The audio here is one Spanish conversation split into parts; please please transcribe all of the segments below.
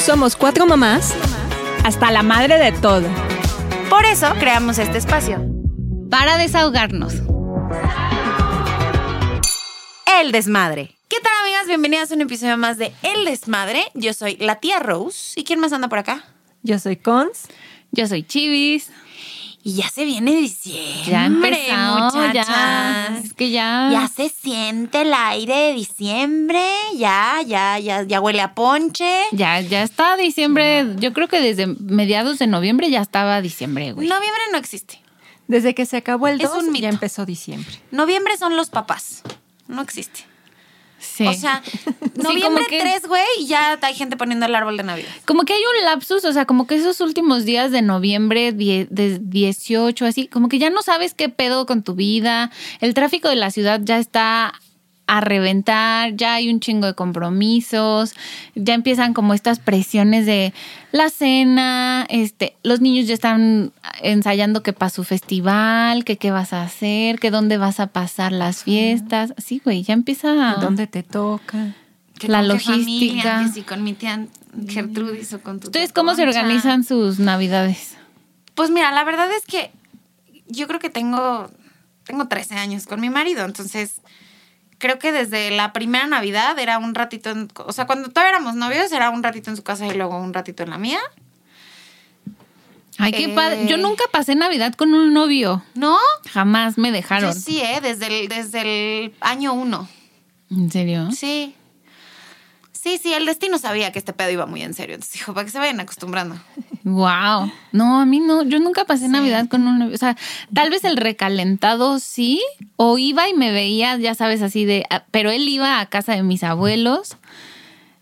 Somos cuatro mamás hasta la madre de todo. Por eso creamos este espacio. Para desahogarnos. El Desmadre. ¿Qué tal, amigas? Bienvenidas a un episodio más de El Desmadre. Yo soy la tía Rose. ¿Y quién más anda por acá? Yo soy Cons. Yo soy Chivis. Y ya se viene diciembre, Ya empezó, muchachas. ya. Es que ya. Ya se siente el aire de diciembre. Ya, ya, ya, ya huele a ponche. Ya, ya está diciembre. Yo creo que desde mediados de noviembre ya estaba diciembre, güey. Noviembre no existe. Desde que se acabó el Es 2, un mito. ya empezó diciembre. Noviembre son los papás. No existe. Sí. O sea, noviembre 3, güey, y ya hay gente poniendo el árbol de Navidad. Como que hay un lapsus, o sea, como que esos últimos días de noviembre, die- de 18, así, como que ya no sabes qué pedo con tu vida. El tráfico de la ciudad ya está a reventar, ya hay un chingo de compromisos, ya empiezan como estas presiones de la cena, este, los niños ya están ensayando que para su festival, que qué vas a hacer, que dónde vas a pasar las fiestas. Sí, güey, ya empieza ¿Dónde te toca? Que La con qué familia, logística. que si con mi tía Gertrudis o con tu ¿Ustedes tía cómo se organizan sus navidades? Pues mira, la verdad es que yo creo que tengo, tengo 13 años con mi marido, entonces creo que desde la primera Navidad era un ratito, en- o sea, cuando todavía éramos novios era un ratito en su casa y luego un ratito en la mía. Ay, qué Eh. padre. Yo nunca pasé Navidad con un novio. ¿No? Jamás me dejaron. Yo sí, ¿eh? Desde el, desde el año uno. ¿En serio? Sí. Sí, sí, el destino sabía que este pedo iba muy en serio. Entonces dijo, para que se vayan acostumbrando. Wow. No, a mí no. Yo nunca pasé Navidad con un novio. O sea, tal vez el recalentado sí. O iba y me veía, ya sabes, así de. ah, Pero él iba a casa de mis abuelos.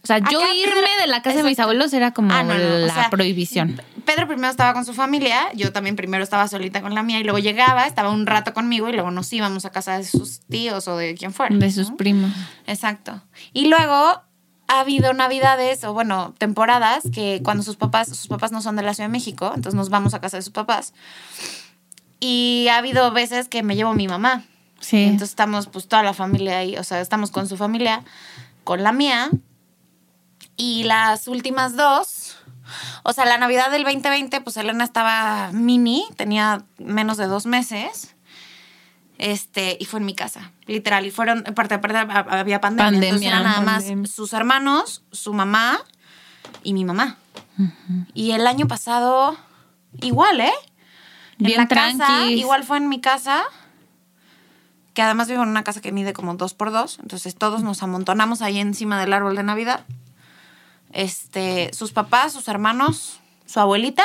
O sea, yo irme de la casa de mis abuelos era como Ah, no, no, o la sea, prohibición. Pedro primero estaba con su familia, yo también primero estaba solita con la mía y luego llegaba, estaba un rato conmigo y luego nos íbamos a casa de sus tíos o de quien fuera. De sus primos. Exacto. Y luego ha habido navidades o bueno, temporadas que cuando sus papás, sus papás no son de la Ciudad de México, entonces nos vamos a casa de sus papás. Y ha habido veces que me llevo mi mamá. Sí. Entonces estamos pues toda la familia ahí, o sea, estamos con su familia, con la mía. Y las últimas dos, o sea, la Navidad del 2020, pues Elena estaba mini, tenía menos de dos meses. Este, y fue en mi casa, literal. Y fueron, aparte, aparte había pandemia. entonces Pandemia. era nada más sus hermanos, su mamá y mi mamá. Y el año pasado, igual, ¿eh? En la casa, igual fue en mi casa, que además vivo en una casa que mide como dos por dos, entonces todos nos amontonamos ahí encima del árbol de Navidad. Este, sus papás, sus hermanos, su abuelita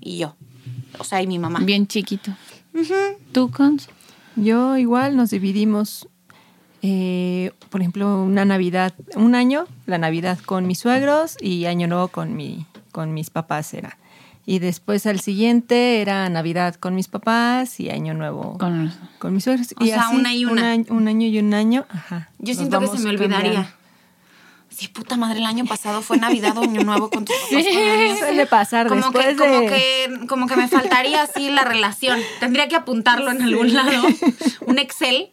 y yo. O sea, y mi mamá. Bien chiquito. ¿Tú, Cons? Yo igual nos dividimos, eh, por ejemplo, una Navidad, un año, la Navidad con mis suegros y año nuevo con, mi, con mis papás era. Y después al siguiente era Navidad con mis papás y año nuevo con, Con... mis suegros. O sea, una y Un una. año, un año y un año. Ajá. Yo siento que se me olvidaría. cambiando. Sí, puta madre, el año pasado fue Navidad o Año Nuevo con tus papás. mía. Suele pasar Como después que, como, de... que, como que me faltaría así la relación. Tendría que apuntarlo en algún lado. Un Excel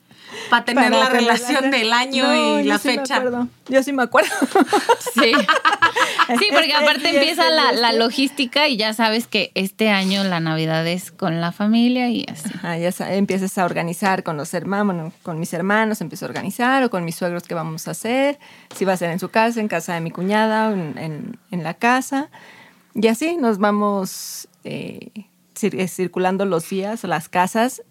para tener para la relación del año No, y yo la sí fecha. Yo sí me acuerdo. Sí. Sí, porque Este, aparte empieza este, la, la este. logística y ya sabes que este año la Navidad es con la familia y así. Ajá, ya sa- empiezas a organizar con los hermanos, bueno, con mis hermanos empiezo a organizar o con mis suegros qué vamos a hacer, si va a ser en su casa, en casa de mi cuñada, o en, en- en la casa. Y así nos vamos eh, eh, circulando los días, las casas.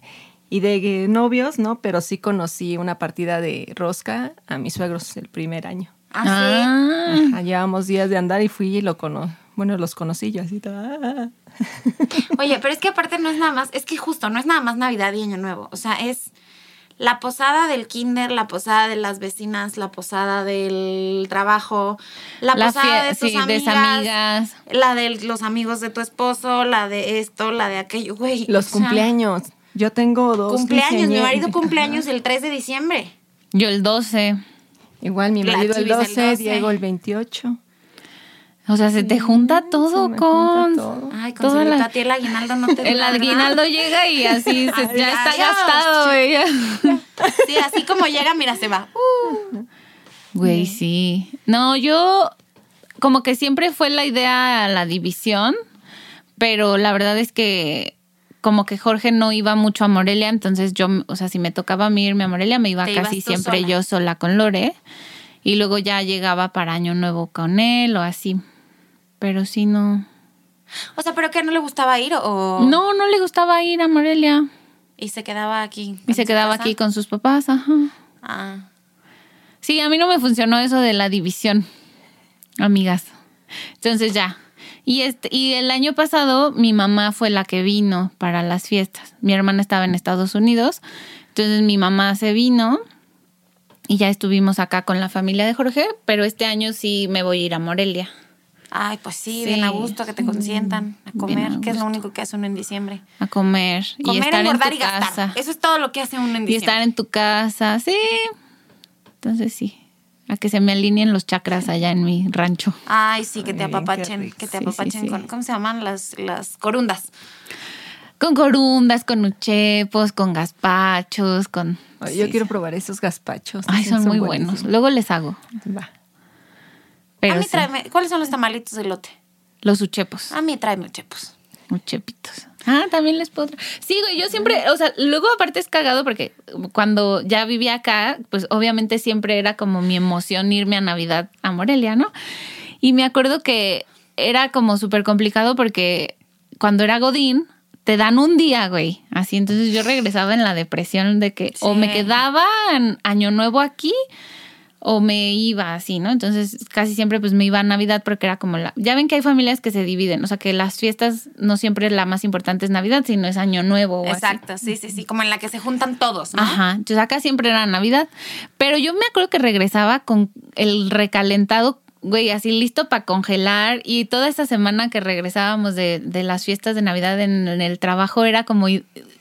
Y de novios, ¿no? Pero sí conocí una partida de rosca a mis suegros el primer año. ¿Ah, sí? Ah, Ajá, llevábamos días de andar y fui y lo cono bueno, los conocí yo así. toda- Oye, pero es que aparte no es nada más, es que justo no es nada más Navidad y Año Nuevo. O sea, es la posada del kinder, la posada de las vecinas, la posada del trabajo, la, la posada de tus sí, de amigas, amigas. la de los amigos de tu esposo, la de esto, la de aquello, güey. Los sea, cumpleaños. Yo tengo dos. Cumpleaños, mi marido cumpleaños el 3 de diciembre. Yo el 12. Igual mi marido el Chivis el 12, 12. Diego el 28. O sea, se te junta todo con... junta todo. Ay, con Toda la- a ti el aguinaldo no te El aguinaldo llega y así se- ya está Adiós. gastado, güey. Sí, así como llega, mira, se va. Uh, Güey, sí. No, yo como que siempre fue la idea la división, pero la verdad es que como que Jorge no iba mucho a Morelia, entonces yo, o sea, si me tocaba a mí irme a Morelia, me iba casi siempre sola. yo sola con Lore. Y luego ya llegaba para Año Nuevo con él o así. Pero sí, no. O sea, ¿pero qué no le gustaba ir o...? No, no le gustaba ir a Morelia. Y se quedaba aquí. Y se quedaba casa? aquí con sus papás, ajá. Ah. Sí, a mí no me funcionó eso de la división, amigas. Entonces ya. Y este, y el año pasado mi mamá fue la que vino para las fiestas. Mi hermana estaba en Estados Unidos. Entonces mi mamá se vino y ya estuvimos acá con la familia de Jorge, pero este año sí me voy a ir a Morelia. Ay, pues sí, Sí. bien a gusto, que te consientan, a comer, a que es lo único que hace uno en diciembre. A comer, y Comer, estar en engordar tu y gastar. casa. Eso es todo lo que hace uno en Y estar diciembre. en tu casa, sí. Entonces sí, a que se me alineen los chakras allá en mi rancho. Ay, sí, que te apapachen, que te Sí, sí, apapachen sí. con, ¿cómo se llaman? Las, las corundas. Con corundas, con uchepos, con gazpachos, con... Ay, Yo quiero probar esos gazpachos. Ay, son muy buenos. Luego les hago. Va. Pero a mí sí, tráeme, ¿cuáles son los tamalitos de lote? los uchepos, A mí tráeme chepos. uchepitos. Ah, también les puedo... Sí, güey, yo siempre, o sea, luego aparte es cagado porque cuando ya vivía acá, pues obviamente siempre era como mi emoción irme a Navidad a Morelia, ¿no? Y me acuerdo que era como súper complicado porque cuando era Godín, te dan un día, güey. Así, entonces yo regresaba en la depresión de que o me quedaba en Año Nuevo aquí o me iba así, ¿no? Entonces casi siempre pues me iba a Navidad porque era como la... Ya ven que hay familias que se dividen, o sea que las fiestas no siempre la más importante es Navidad, sino es Año Nuevo o así. Exacto, sí, sí, sí, como en la que se juntan todos, ¿no? Ajá, entonces acá siempre era Navidad. Pero yo me acuerdo que regresaba con el recalentado, güey, así listo para congelar. Y toda esta semana que regresábamos de, de las fiestas de Navidad en, en el trabajo era como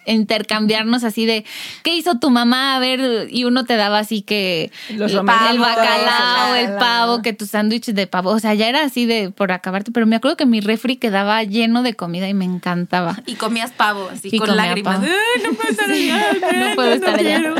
intercambiarnos así de, ¿qué hizo tu mamá? A ver, y uno te daba así que Los el, el bacalao, el pavo, que tu sándwich de pavo. O sea, ya era así de por acabarte. Pero me acuerdo que mi refri quedaba lleno de comida y me encantaba. Y comías pavo, así Y con lágrimas. pavo. Ay, no puedo estar allá. no puedo estar allá. quiero.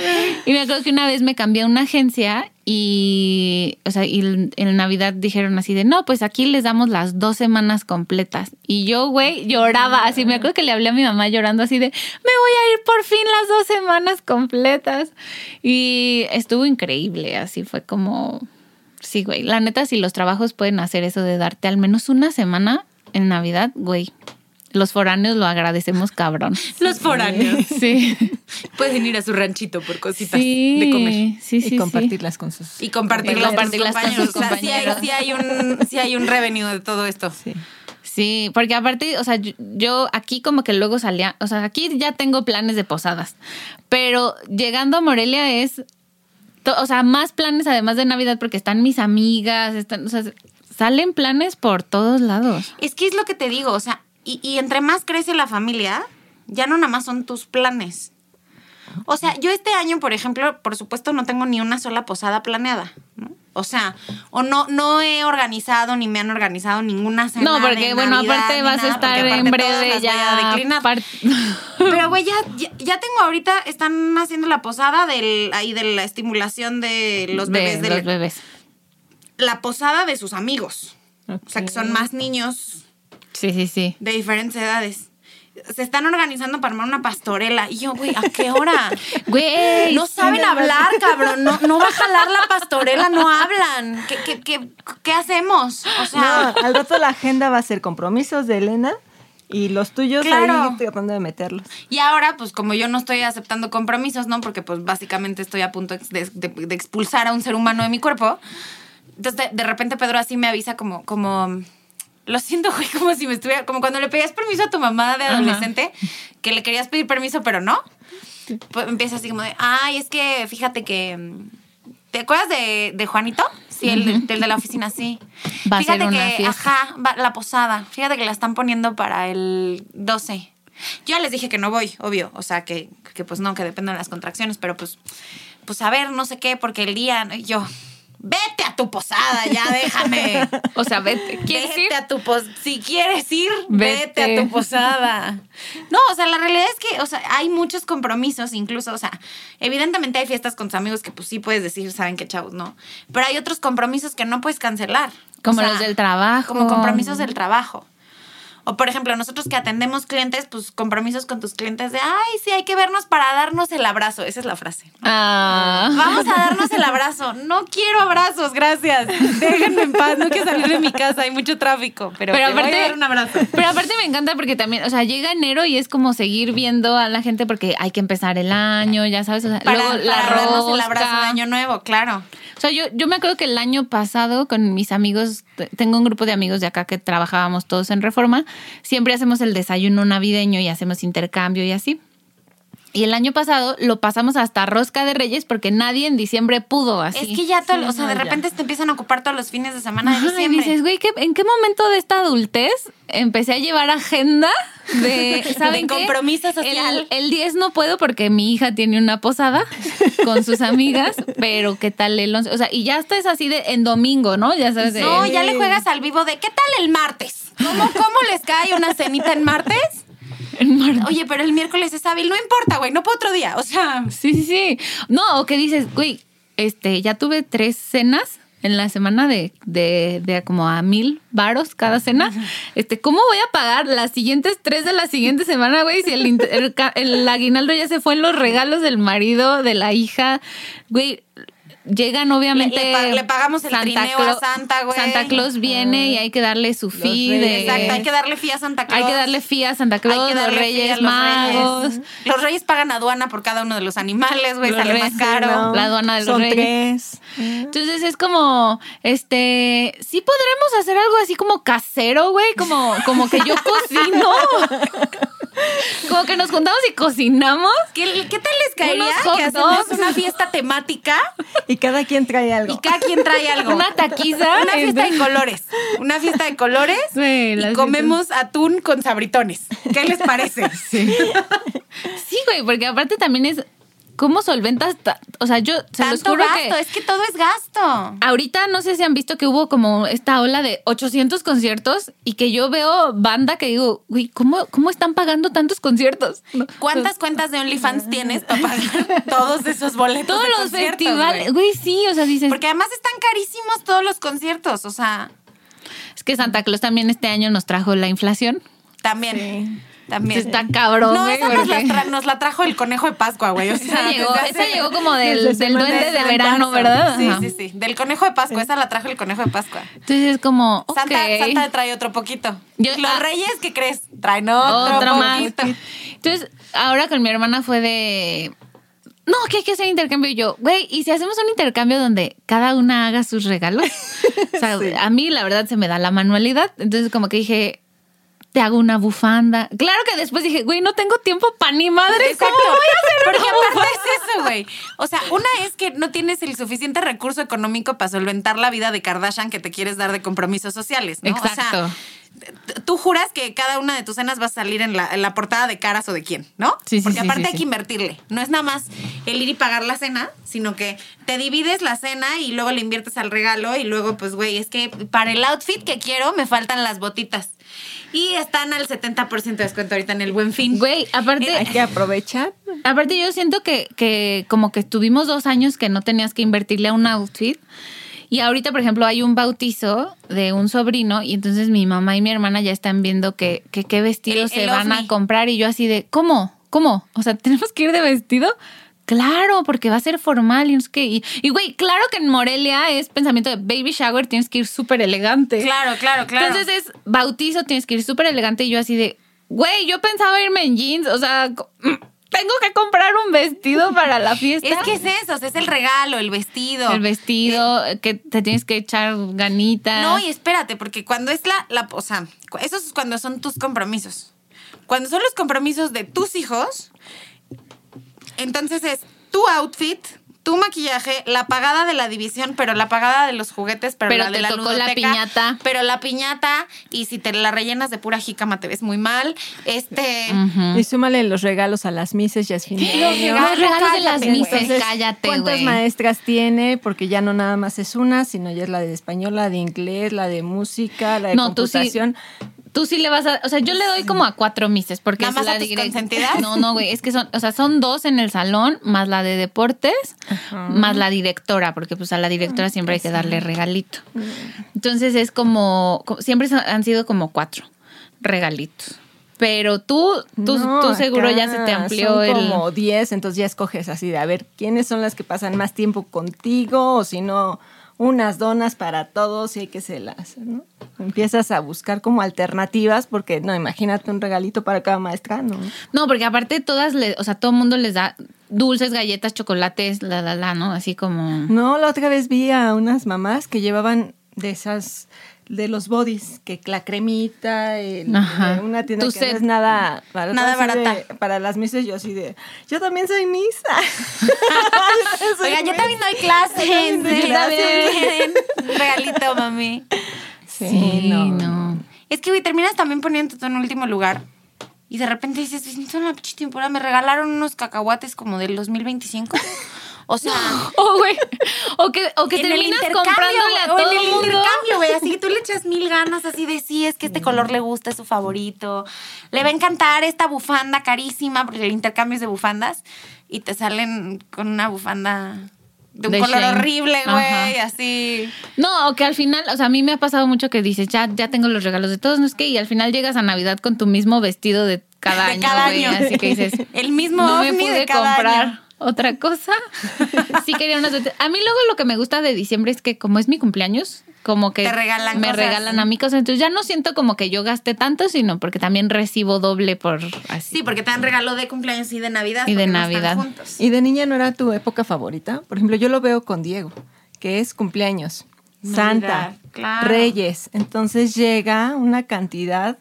Y me acuerdo que una vez me cambié a una agencia y, o sea, y en Navidad dijeron así de, no, pues aquí les damos las dos semanas completas. Y yo, güey, lloraba así. Me acuerdo que le hablé a mi mamá llorando así de, me voy a ir por fin las dos semanas completas. Y estuvo increíble, así fue como, sí, güey. La neta, si los trabajos pueden hacer eso de darte al menos una semana en Navidad, güey. Los foráneos lo agradecemos cabrón. Los foráneos. Sí. Pueden ir a su ranchito por cositas Sí, de comer. Sí, sí, y sí. compartirlas con sus. Y compartirlas, compartirlas con con sus sus compañeros. O sea, sí hay, sí hay un, sí hay un revenue de todo esto. Sí. Sí, porque aparte, o sea, yo, yo aquí como que luego salía, o sea, aquí ya tengo planes de posadas, pero llegando a Morelia es, to- o sea, más planes además de Navidad porque están mis amigas, están, o sea, salen planes por todos lados. Es que es lo que te digo, o sea, y, y entre más crece la familia, ya no nada más son tus planes. O sea, yo este año, por ejemplo, por supuesto no tengo ni una sola posada planeada, ¿no? O sea, o no, no he organizado ni me han organizado ninguna cena No, porque de bueno, Navidad aparte vas a estar en breve ya. Pero güey, ya, ya, ya tengo ahorita, están haciendo la posada del, ahí de la estimulación de los bebés, de los bebés. la posada de sus amigos. O sea, que son más niños Sí, sí, sí. de diferentes edades. Se están organizando para armar una pastorela. Y yo, güey, ¿a qué hora? Güey. No saben hablar, cabrón. No, no va a jalar la pastorela, no hablan. ¿Qué, qué, qué, qué hacemos? O sea, No, al rato la agenda va a ser compromisos de Elena y los tuyos Claro. ahí tratando de meterlos. y ahora, pues como yo no estoy aceptando compromisos, ¿no? Porque pues básicamente estoy a punto de, de- de expulsar a un ser humano de mi cuerpo. Entonces, de, de repente Pedro así me avisa como, como, lo siento, güey, como si me estuviera, como cuando le pedías permiso a tu mamá de Ajá. adolescente, que le querías pedir permiso, pero no. Pues empieza así como de, ay, es que fíjate que, mm, ¿te acuerdas de, de Juanito? Sí, el, de- la oficina, sí. Va a ser fíjate una que, fiesta. ajá, va- la posada, fíjate que la están poniendo para el 12. Yo ya les dije que no voy, obvio, o sea, que, que pues no, que dependen de las contracciones, pero pues, pues a ver, no sé qué, porque el día, yo, vete a tu posada, ya déjame. O sea, vete. ¿Quieres Vete ir? a tu pos si quieres ir, vete. Vete. a tu posada. No, o sea, la realidad es que, o sea, hay muchos compromisos, incluso, o sea, evidentemente hay fiestas con tus amigos que pues sí puedes decir, saben qué chavos, no. Pero hay otros compromisos que no puedes cancelar. Como O sea, los del trabajo. Como compromisos del trabajo. O por ejemplo, nosotros que atendemos clientes, pues compromisos con tus clientes de, ay, sí, hay que vernos para darnos el abrazo. Esa es la frase. Ah. Vamos a darnos el abrazo. No quiero abrazos, gracias. Déjenme en paz, no quiero salir de mi casa, hay mucho tráfico, pero, Pero te voy a aparte- dar un abrazo. Pero aparte me encanta porque también, o sea, llega enero y es como seguir viendo a la gente porque hay que empezar el año, ya sabes, o sea, Para, luego la para darnos el abrazo de año nuevo, claro. O sea, yo, yo me acuerdo que el año pasado con mis amigos, tengo un grupo de amigos de acá que trabajábamos todos en Reforma, siempre hacemos el desayuno navideño y hacemos intercambio y así. Y el año pasado lo pasamos hasta Rosca de Reyes porque nadie en diciembre pudo así. Es que ya, todo, o sea, no, de ya. repente te empiezan a ocupar todos los fines de semana de Ajá, y diciembre. dices, güey, ¿qué- ¿en qué momento de esta adultez empecé a llevar agenda de, ¿saben De qué? compromiso social. El, el 10 no puedo porque mi hija tiene una posada con sus amigas, pero ¿qué tal el 11? O sea, y ya estás así de en domingo, ¿no? Ya sabes de... no, ya le juegas al vivo de ¿qué tal el martes? ¿Cómo, cómo les cae una cenita en martes? en. Oye, pero el miércoles es hábil, no importa, güey, no puedo otro día. O sea, Sí, sí, sí. No, o que dices, güey, este, ya tuve tres cenas en la semana de, de, de como a mil varos cada cena. Este, ¿cómo voy a pagar las siguientes tres de la siguiente semana, güey? Si el, el aguinaldo ya se fue en los regalos del marido, de la hija, güey. Llegan obviamente. Le- le pa- le pagamos el trineo a Santa, güey. Santa Claus viene y hay que darle su fee de. exacto, hay que darle fee a Santa Claus. Hay que darle fee a Santa Claus, Hay que los Reyes a los Magos. Reyes. Los reyes pagan aduana por cada uno de los animales, güey, sale más reyes, caro. no. La aduana de los Son reyes. tres. Entonces es como, este, sí podremos hacer algo así como casero, güey, como, como que yo cocino. Como que nos juntamos y cocinamos. ¿Qué, qué tal les caería que hacemos una fiesta temática Y cada quien trae algo. y cada quien trae algo? Una taquiza. Una fiesta de colores. Una fiesta de colores Sí, y comemos atún con sabritones. ¿Qué les parece? Sí. Sí, güey, porque aparte también es, ¿cómo solventas? ta- o sea, yo se los Tanto juro gasto, que... es que todo es gasto. Ahorita no sé si han visto que hubo como esta ola de 800 conciertos y que yo veo banda que digo, güey, ¿cómo, cómo están pagando tantos conciertos? ¿Cuántas cuentas de OnlyFans tienes para pagar todos esos boletos? Todos de los conciertos, festivales, güey? güey, sí, o sea, dices, Porque además están carísimos todos los conciertos, o sea, es que Santa Claus también este año nos trajo la inflación. también. Sí. También. Está cabrón, No, güey, esa nos la, porque- tra- nos la trajo el conejo de Pascua, güey. O sea, Esa llegó, esa llegó como del, del duende de verano, ¿verdad? Sí, Ajá. sí, sí. Del conejo de Pascua. Esa la trajo el conejo de Pascua. Entonces es como. Santa, Santa trae otro poquito. Yo- Los ah. reyes, ¿qué crees? Traen otro, Otro más. poquito. Entonces, ahora con mi hermana fue de. No, que hay que hacer intercambio. Y yo, güey, ¿y si hacemos un intercambio donde cada una haga sus regalos? O sea, Sí. a mí la verdad se me da la manualidad. Entonces, como que dije, te hago una bufanda. Claro que después dije, güey, no tengo tiempo para ni madre. Exacto. ¿Cómo voy a hacer Porque una aparte bufanda? es eso, güey. O sea, una es que no tienes el suficiente recurso económico para solventar la vida de Kardashian que te quieres dar de compromisos sociales, ¿no? O sea, Exacto. Tú juras que cada una de tus cenas va a salir en la, en la portada de caras o de quién, ¿no? Sí, sí, Porque sí, aparte sí, hay sí. que invertirle. No es nada más el ir y pagar la cena, sino que te divides la cena y luego le inviertes al regalo y luego, pues, güey, es que para el outfit que quiero me faltan las botitas. Y están al 70% de descuento ahorita en el buen fin. Güey, aparte. Hay que aprovechar. Aparte, yo siento que, que como que estuvimos dos años que no tenías que invertirle a un outfit. Y ahorita, por ejemplo, hay un bautizo de un sobrino y entonces mi mamá y mi hermana ya están viendo que, que qué vestidos El- el se van ovni. a comprar y yo así de, ¿cómo? ¿Cómo? O sea, ¿tenemos que ir de vestido? Claro, porque va a ser formal y no sé qué. Y, güey, claro que en Morelia es pensamiento de baby shower, tienes que ir súper elegante. Claro, claro, claro. Entonces es bautizo, tienes que ir súper elegante y yo así de, güey, yo pensaba irme en jeans, o sea, tengo que comprar un vestido para la fiesta. Es que es eso, o sea, es el regalo, el vestido. el vestido, que te tienes que echar ganitas. No, y espérate, porque cuando es la, la, o sea, eso es cuando son tus compromisos. Cuando son los compromisos de tus hijos, entonces es tu outfit, tu maquillaje, la pagada de la división, pero la pagada de los juguetes, pero, Pero la de te la tocó la ludoteca, piñata. Pero la piñata, y si te la rellenas de pura jícama te ves muy mal. Este. Y súmale los regalos a las mises, ya es fin de Los regalos, Los regalos de las mises, güey. Entonces, cállate, ¿Cuántas maestras tiene? Porque ya no nada más es una, sino ya es la de español, la de inglés, la de música, la de No, tú sí- computación. Tú sí le vas a, o sea, yo le doy como a cuatro mises porque ¿Nada es más la a tus consentidas? No, no, güey, es que son, o sea, son dos en el salón más la de deportes, más la directora, porque pues a la directora siempre hay que darle regalito. Entonces es como, co- siempre han sido como cuatro regalitos. Pero tú, tú, No, tú seguro ya se te amplió son el... como 10, entonces ya escoges así de a ver quiénes son las que pasan más tiempo contigo o si no unas donas para todos y hay que se las, ¿no? Empiezas a buscar como alternativas porque no, imagínate un regalito para cada maestra, ¿no? No, porque aparte todas, le, o sea, todo el mundo les da dulces, galletas, chocolates, la, la, la, ¿no? Así como... No, la otra vez vi a unas mamás que llevaban de esas de los bodies, que la cremita, el- de una tienda Tu que no set. es nada barata. Nada de- para las misas yo así de, yo también soy misa. Soy Oiga, yo misa. también doy clases. también doy ¿sí? clases. También. Regalito, mami. Sí, no. no. Es que, güey, terminas también poniendo todo en último lugar. Y de repente dices, "Pues, son una pinche temporada. Me regalaron unos cacahuates como del 2025. O sea, O, güey, o que, o que terminas comprándole a todo en el mundo. intercambio, güey. Así que tú le echas mil ganas así de sí, es que este color le gusta, es su favorito. Le va a encantar esta bufanda carísima, porque el intercambio es de bufandas. Y te salen con una bufanda de un De color horrible, güey, así. No, o que al final, o sea, a mí me ha pasado mucho que dices, ya, ya tengo los regalos de todos, no es que, y al final llegas a Navidad con tu mismo vestido de cada De año, güey. Así que dices, El mismo no me de pude cada comprar año. Otra cosa. sí quería unas A mí luego lo que me gusta de diciembre es que como es mi cumpleaños, como que Te regalan me cosas. regalan a mí cosas, entonces ya no siento como que yo gaste tanto, sino porque también recibo doble por así. Sí, porque te dan regalo de cumpleaños y de Navidad. Y de porque no están Navidad. juntos. ¿Y de niña no era tu época favorita? Por ejemplo, yo lo veo con Diego, que es cumpleaños, Santa, claro. Reyes. Entonces llega una cantidad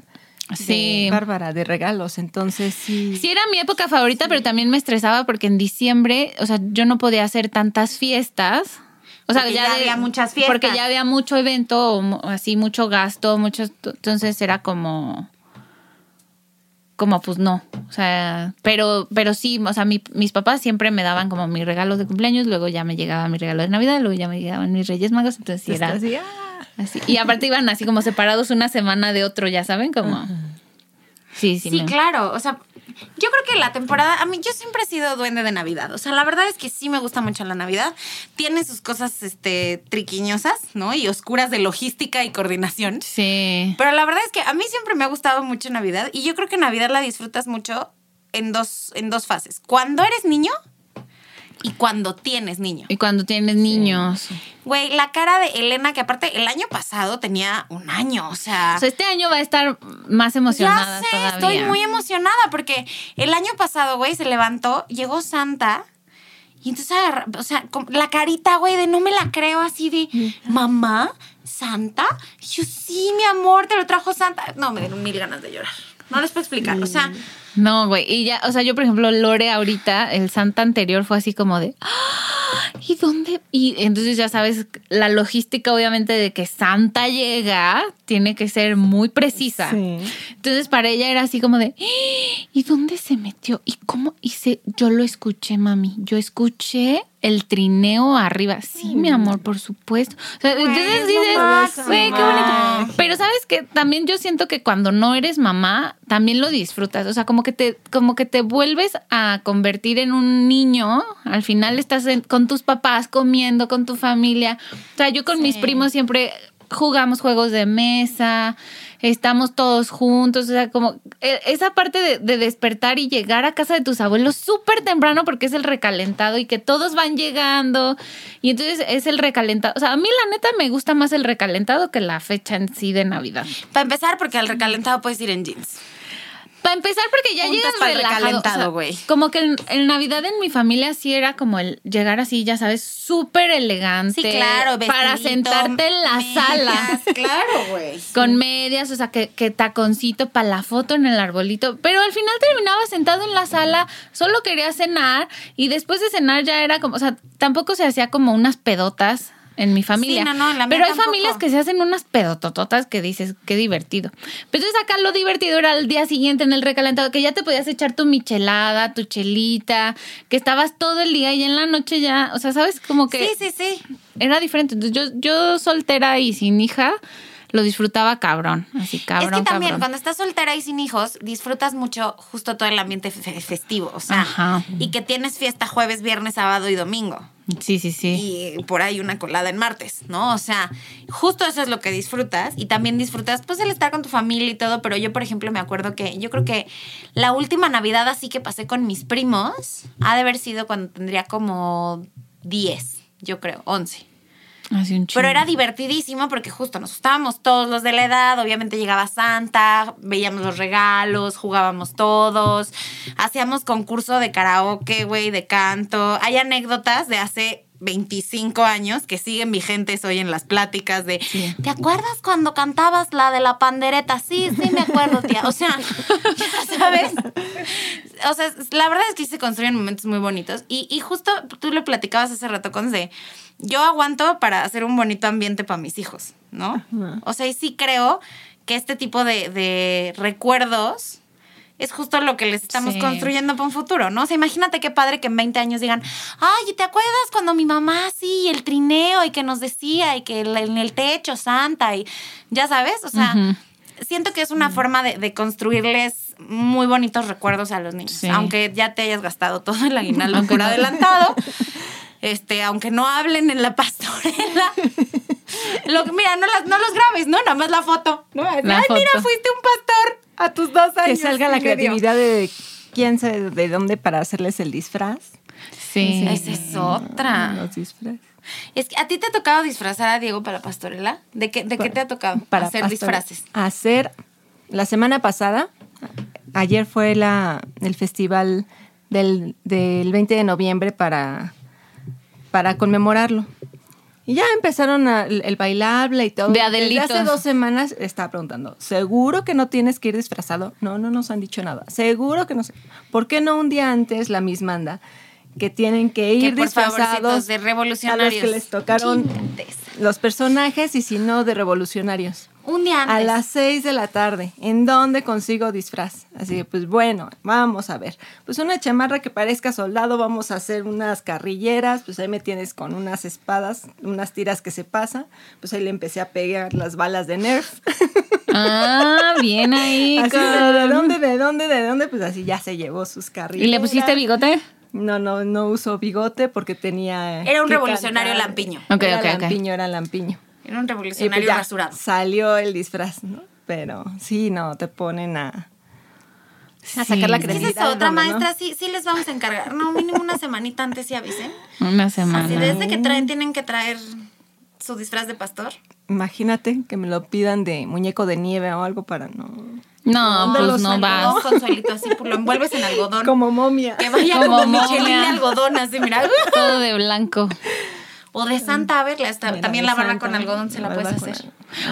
Sí. bárbara de regalos. Entonces sí. Sí, era mi época favorita, pero también me estresaba porque en diciembre, o sea, yo no podía hacer tantas fiestas. O sea, Porque ya, ya de- había muchas fiestas. Porque ya había mucho evento, así, mucho gasto, muchos. Entonces era como. Como pues no. O sea, pero, pero sí, o sea, mi- mis papás siempre me daban como mis regalos de cumpleaños, luego ya me llegaba mi regalo de Navidad, luego ya me llegaban mis Reyes Magos, entonces sí era. Así, ah. Así. Y aparte iban así como separados una semana de otro, ya saben, como. Sí, sí. Sí, me- claro. O sea, yo creo que la temporada, a mí yo siempre he sido duende de Navidad. O sea, la verdad es que sí me gusta mucho la Navidad. Tiene sus cosas este, triquiñosas, ¿no? Y oscuras de logística y coordinación. Sí. Pero la verdad es que a mí siempre me ha gustado mucho Navidad y yo creo que Navidad la disfrutas mucho en dos, en dos fases. Cuando eres niño y cuando tienes niño. Y cuando tienes niños. Güey, la cara de Elena, que aparte el año pasado tenía un año, o sea... O sea, este año va a estar más emocionada ya sé, todavía. estoy muy emocionada porque el año pasado, güey, se levantó, llegó Santa y entonces, o sea, la carita, güey, de no me la creo, así de, mamá, Santa. Y yo, sí, mi amor, te lo trajo Santa. No, me dieron mil ganas de llorar. No les puedo explicar, o sea... No, güey. Y ya, o sea, yo, por ejemplo, Lore ahorita, el Santa anterior fue así como de. "Ah, ¿Y dónde? Y entonces ya sabes, la logística, obviamente, de que Santa llega, tiene que ser muy precisa. Sí. Entonces, para ella era así como de. "Ah, ¿Y dónde se metió? ¿Y cómo hice? Yo lo escuché, mami. Yo escuché el trineo arriba. Sí, mi amor, por supuesto. O sea, entonces dices, güey, qué bonito. Pero sabes que también yo siento que cuando no eres mamá, también lo disfrutas. O sea, como que te, como que te vuelves a convertir en un niño. Al final estás en- con tus papás comiendo, con tu familia. O sea, yo con mis primos siempre jugamos juegos de mesa, estamos todos juntos, o sea, como eh, esa parte de, de despertar y llegar a casa de tus abuelos súper temprano porque es el recalentado y que todos van llegando y entonces es el recalentado. O sea, a mí la neta me gusta más el recalentado que la fecha en sí de Navidad. Para empezar, porque al recalentado puedes ir en jeans. Para empezar, porque ya llegas relajado. recalentado, o sea, güey. como que en, en Navidad en mi familia sí era como el llegar así, ya sabes, súper elegante. Sí, claro, Para sentarte en la medias, sala. Claro, güey. Con medias, o sea, que, que taconcito para la foto en el arbolito. Pero al final terminaba sentado en la sala, solo quería cenar y después de cenar ya era como, o sea, tampoco se hacía como unas pedotas en mi familia. no, no, en la mía Pero hay tampoco. familias que se hacen unas pedotototas que dices, qué divertido. Pero entonces acá lo divertido era el día siguiente en el recalentado, que ya te podías echar tu michelada, tu chelita, que estabas todo el día y en la noche ya, o sea, ¿sabes? Como que Sí, sí, sí. era diferente. Entonces yo, yo soltera y sin hija, lo disfrutaba cabrón, así cabrón. es que también cabrón. cuando estás soltera y sin hijos, disfrutas mucho justo todo el ambiente fe- festivo, o sea, Ajá. y que tienes fiesta jueves, viernes, sábado y domingo. Sí, sí, sí. Y por ahí una colada en martes, ¿no? O sea, justo eso es lo que disfrutas y también disfrutas pues el estar con tu familia y todo, pero yo por ejemplo me acuerdo que yo creo que la última Navidad así que pasé con mis primos ha de haber sido cuando tendría como 10, yo creo, 11. Un Pero era divertidísimo porque justo nos estábamos todos los de la edad, obviamente llegaba Santa, veíamos los regalos, jugábamos todos, hacíamos concurso de karaoke, güey, de canto. Hay anécdotas de hace 25 años que siguen vigentes hoy en las pláticas de, ¿te acuerdas cuando cantabas la de la pandereta? Sí, sí me acuerdo, tía. O sea, ya sabes. O sea, la verdad es que se construyen momentos muy bonitos. Y, y justo tú lo platicabas hace rato con de, yo aguanto para hacer un bonito ambiente para mis hijos, ¿no? O sea, y sí creo que este tipo de, de recuerdos es justo lo que les estamos Sí. construyendo para un futuro, ¿no? O sea, imagínate qué padre que en 20 años digan, ay, ¿te acuerdas cuando mi mamá sí, el trineo y que nos decía y que en el techo Santa y ya sabes, o sea, siento que es una forma de, de construirles muy bonitos recuerdos a los niños, Sí. aunque ya te hayas gastado todo el aguinaldo por adelantado. Este, aunque no hablen en la pastorela. Lo, que- mira, no, las, no los grabes, ¿no? Nada más la foto. ¿no? Ay, mira, fuiste un pastor a tus dos Que años. salga la creatividad de quién sabe de dónde para hacerles el disfraz. Sí. Esa es otra. Los disfraces. Es que a ti te ha tocado disfrazar a Diego para la pastorela. ¿De qué, de qué te ha tocado Para hacer disfraces? Hacer la semana pasada, ayer fue la, el festival del, del 20 de noviembre para, para conmemorarlo. Y ya empezaron a- el, el bailable y todo. De Desde Adelitos. hace dos semanas estaba preguntando, ¿seguro que no tienes que ir disfrazado? No, no nos han dicho nada. ¿Seguro que no? sé? ¿Por qué no un día antes la misma anda? Que tienen que ir Que disfrazados de a los revolucionarios. que les tocaron Chintes. los personajes y si no de revolucionarios. Un día antes. A las 6 de la tarde. ¿En dónde consigo disfraz? Así que, pues bueno, vamos a ver. Pues una chamarra que parezca soldado, vamos a hacer unas carrilleras. Pues ahí me tienes con unas espadas, unas tiras que se pasan. Pues ahí le empecé a pegar las balas de Nerf. Ah, bien ahí. así, con- de, ¿de dónde, de dónde, de dónde? Pues así ya se llevó sus carrilleras. ¿Y le pusiste bigote? No, no, no uso bigote porque tenía. Era un revolucionario cantar. lampiño. Ok, era ok, ok. lampiño, era lampiño. Era un pues revolucionario ya rasurado. Salió el disfraz, ¿no? Pero sí, no, te ponen a, a Sí. sacar la ¿Qué es creatividad. eso? Otra ¿dónde, no? maestra, sí, sí les vamos a encargar. No, mínimo una semanita antes sí avisen. Una Así semana. desde que traen, tienen que traer su disfraz de pastor. Imagínate que me lo pidan de muñeco de nieve o algo para no. No, ¿Dónde pues no vas. Un consuelito así, pues lo envuelves en algodón. Como momia. Que vaya Como como, Michelin de algodón, así, mira. Todo de blanco. O de Santa, a ver, la- Mira, también Santa, con algodón se la puedes hacer.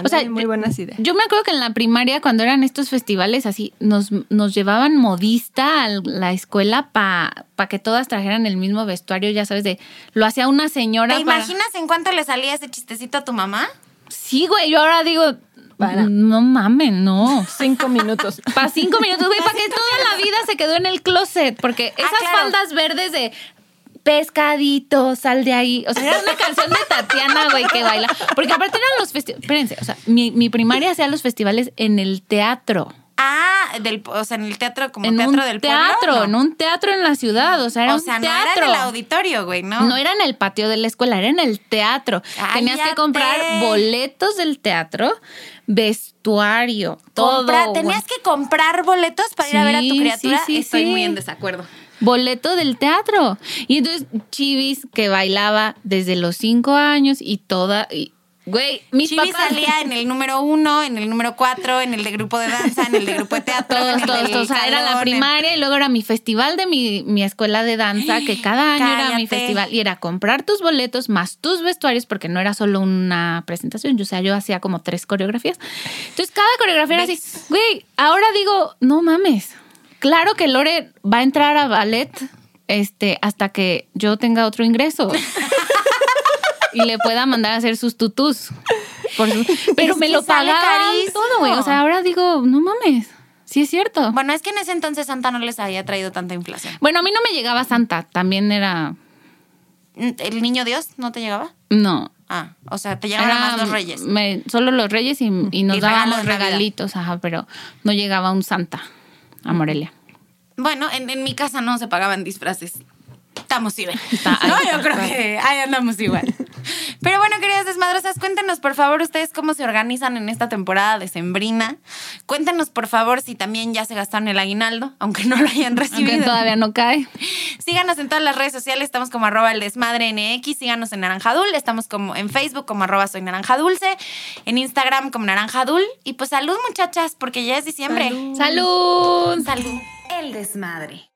O sea, muy buenas ideas. Yo me acuerdo que en la primaria, cuando eran estos festivales así, nos, nos llevaban modista a la escuela para que todas trajeran el mismo vestuario, ya sabes, de lo hacía una señora. ¿Te para- imaginas en cuánto le salía ese chistecito a tu mamá? Sí, güey, yo ahora digo, Para. no mames, no. Cinco minutos. Para cinco minutos, güey, para que toda la vida se quedó en el closet. Porque esas Ah, claro. faldas verdes de pescadito, sal de ahí. O sea, era una canción de Tatiana, güey, que baila. Porque aparte eran los festivales. Espérense, o sea, mi, mi primaria hacía los festivales en el teatro. Ah, del, o sea, en el teatro, como en teatro un del teatro, pueblo. en ¿no? un teatro en la ciudad. O sea, era o un sea, no teatro. era en el auditorio, güey, ¿no? No era en el patio de la escuela, era en el teatro. Tenías que comprar boletos del teatro, vestuario, todo. Compra- güey. tenías que comprar boletos para ir a ver a tu criatura. sí, sí, Estoy muy en desacuerdo. Boleto del teatro. Y entonces Chivis que bailaba desde los cinco años y toda... y- Güey, mis Chibi papás... salía en el número uno, en el número cuatro, en el de grupo de danza, en el de grupo de teatro. Todos, todos, todos. O sea, era la en- primaria y luego era mi festival de mi, mi escuela de danza, que cada año era mi festival. Y era comprar tus boletos más tus vestuarios, porque no era solo una presentación. Yo, o sea, yo hacía como tres coreografías. Entonces, cada coreografía era así. Güey, ahora digo, no mames. Claro que Lore va a entrar a ballet este, hasta que yo tenga otro ingreso. y le pueda mandar a hacer sus tutús. Por su- Pero Es me lo pagaban carísimo. todo, güey. O sea, ahora digo, no mames. Sí es cierto. Bueno, es que en ese entonces Santa no les había traído tanta inflación. Bueno, a mí no me llegaba Santa, también era... ¿El niño Dios no te llegaba? No, Ah, o sea, te llegaban más los reyes. me- solo los reyes y, y nos Y de Navidad. regalitos, ajá, pero no llegaba un Santa a Morelia. Bueno, en, en mi casa no se pagaban disfraces. Estamos ahí no, yo creo que ahí andamos igual. Pero bueno, queridas desmadrosas, cuéntenos por favor ustedes cómo se organizan en esta temporada de Sembrina. Cuéntenos por favor si también ya se gastaron el aguinaldo, aunque no lo hayan recibido. Aunque todavía no cae. Síganos en todas las redes sociales, estamos como arroba el desmadre NX, síganos en Naranjadul, estamos como en Facebook como arroba soy Naranja Dulce, en Instagram como Naranjadul. Y pues salud muchachas, porque ya es diciembre. ¡Salud! Salud. El desmadre.